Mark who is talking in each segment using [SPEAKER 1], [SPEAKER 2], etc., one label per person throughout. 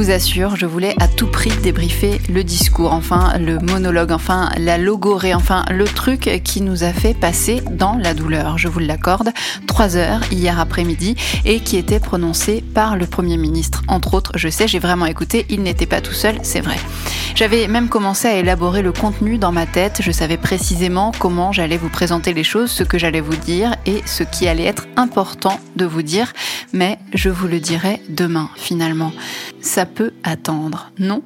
[SPEAKER 1] vous assure, je voulais à tout prix débriefer le discours, enfin le monologue, enfin la logorée, enfin le truc qui nous a fait passer dans la douleur, je vous l'accorde, trois heures hier après-midi et qui était prononcé par le Premier ministre. Entre autres, je sais, j'ai vraiment écouté, il n'était pas tout seul, c'est vrai. J'avais même commencé à élaborer le contenu dans ma tête, je savais précisément comment j'allais vous présenter les choses, ce que j'allais vous dire et ce qui allait être important de vous dire, mais je vous le dirai demain finalement. Ça peut attendre, non?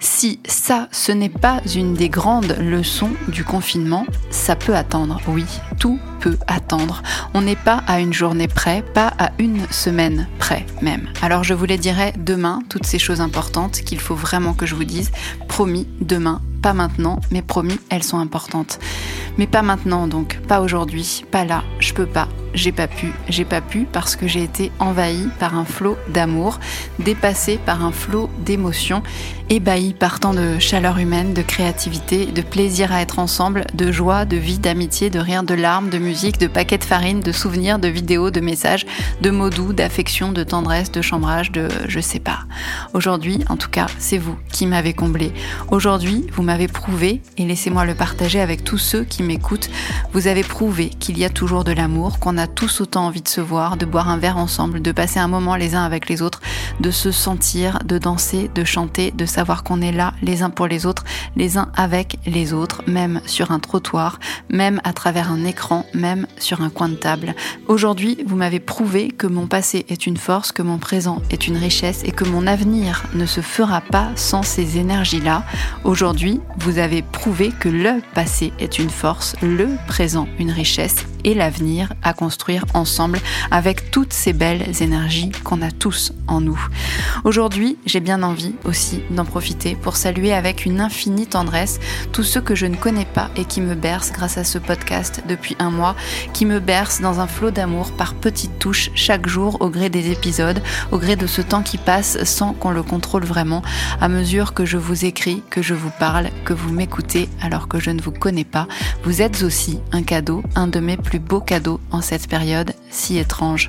[SPEAKER 1] Si ça, ce n'est pas une des grandes leçons du confinement, ça peut attendre, oui, tout peut attendre. On n'est pas à une journée près, pas à une semaine près même. Alors je vous les dirai demain, toutes ces choses importantes qu'il faut vraiment que je vous dise. Promis, demain, pas maintenant, mais promis, elles sont importantes. Mais pas maintenant donc, pas aujourd'hui, pas là, je peux pas, j'ai pas pu, j'ai pas pu parce que j'ai été envahi par un flot d'amour, dépassé par un flot d'émotions, ébahi par tant de chaleur humaine, de créativité, de plaisir à être ensemble, de joie, de vie, d'amitié, de rire, de larmes, de musique, de paquets de farine, de souvenirs, de vidéos, de messages, de mots doux, d'affection, de tendresse, de chambrage, de je sais pas. Aujourd'hui, en tout cas, c'est vous qui m'avez comblé. Aujourd'hui, vous m'avez prouvé, et laissez-moi le partager avec tous ceux qui m'écoutent, vous avez prouvé qu'il y a toujours de l'amour, qu'on a tous autant envie de se voir, de boire un verre ensemble, de passer un moment les uns avec les autres, de se sentir, de danser, de chanter, de savoir qu'on est là les uns pour les autres, les uns avec les autres, même sur un trottoir, même à travers un écran, même sur un coin de table. Aujourd'hui, vous m'avez prouvé que mon passé est une force, que mon présent est une richesse et que mon avenir ne se fera pas sans ces énergies-là. Aujourd'hui, vous avez prouvé que le passé est une force, le présent une richesse et l'avenir à construire ensemble avec toutes ces belles énergies qu'on a tous en nous. Aujourd'hui, j'ai bien envie aussi d'en profiter pour saluer avec une infinie tendresse tous ceux que je ne connais pas et qui me bercent grâce à ce podcast depuis un mois, qui me bercent dans un flot d'amour par petites touches chaque jour au gré des épisodes, au gré de ce temps qui passe sans qu'on le contrôle vraiment, à mesure que je vous écris, que je vous parle, que vous m'écoutez alors que je ne vous connais pas. Vous êtes aussi un cadeau, un de mes plus beaux cadeaux en cette période si étrange.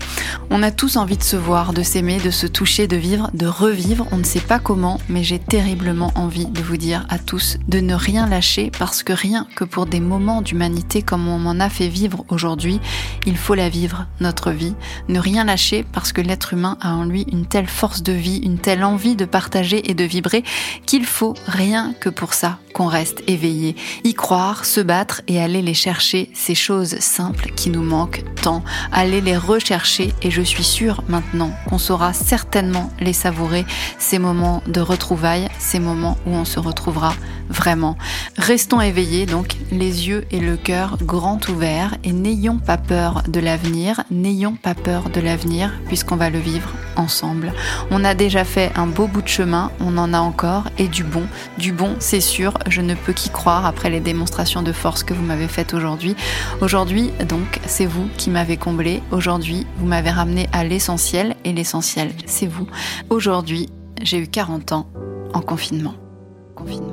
[SPEAKER 1] On a tous envie de se voir, de s'aimer, de se toucher, de vivre, de revivre, on ne sait pas comment, mais j'ai terriblement envie de vous dire à tous de ne rien lâcher parce que rien que pour des moments d'humanité comme on m'en a fait vivre aujourd'hui, il faut la vivre, notre vie. Ne rien lâcher parce que l'être humain a en lui une telle force de vie, une telle envie de partager et de vibrer qu'il faut rien que pour ça qu'on reste éveillé, y croire, se battre et aller les chercher, ces choses simples qui nous manquent tant, aller les rechercher et je suis sûre maintenant qu'on saura certainement les savourer, ces moments de retrouvailles, ces moments où on se retrouvera vraiment. Restons éveillés donc, les yeux et le cœur grands ouverts et n'ayons pas peur de l'avenir, n'ayons pas peur de l'avenir puisqu'on va le vivre ensemble. On a déjà fait un beau bout de chemin, on en a encore et du bon, du bon c'est sûr, je ne peux qu'y croire après les démonstrations de force que vous m'avez faites aujourd'hui. Aujourd'hui donc c'est vous qui m'avez comblé, aujourd'hui vous m'avez ramené à l'essentiel et l'essentiel c'est vous. Aujourd'hui j'ai eu 40 ans en confinement. Confinement.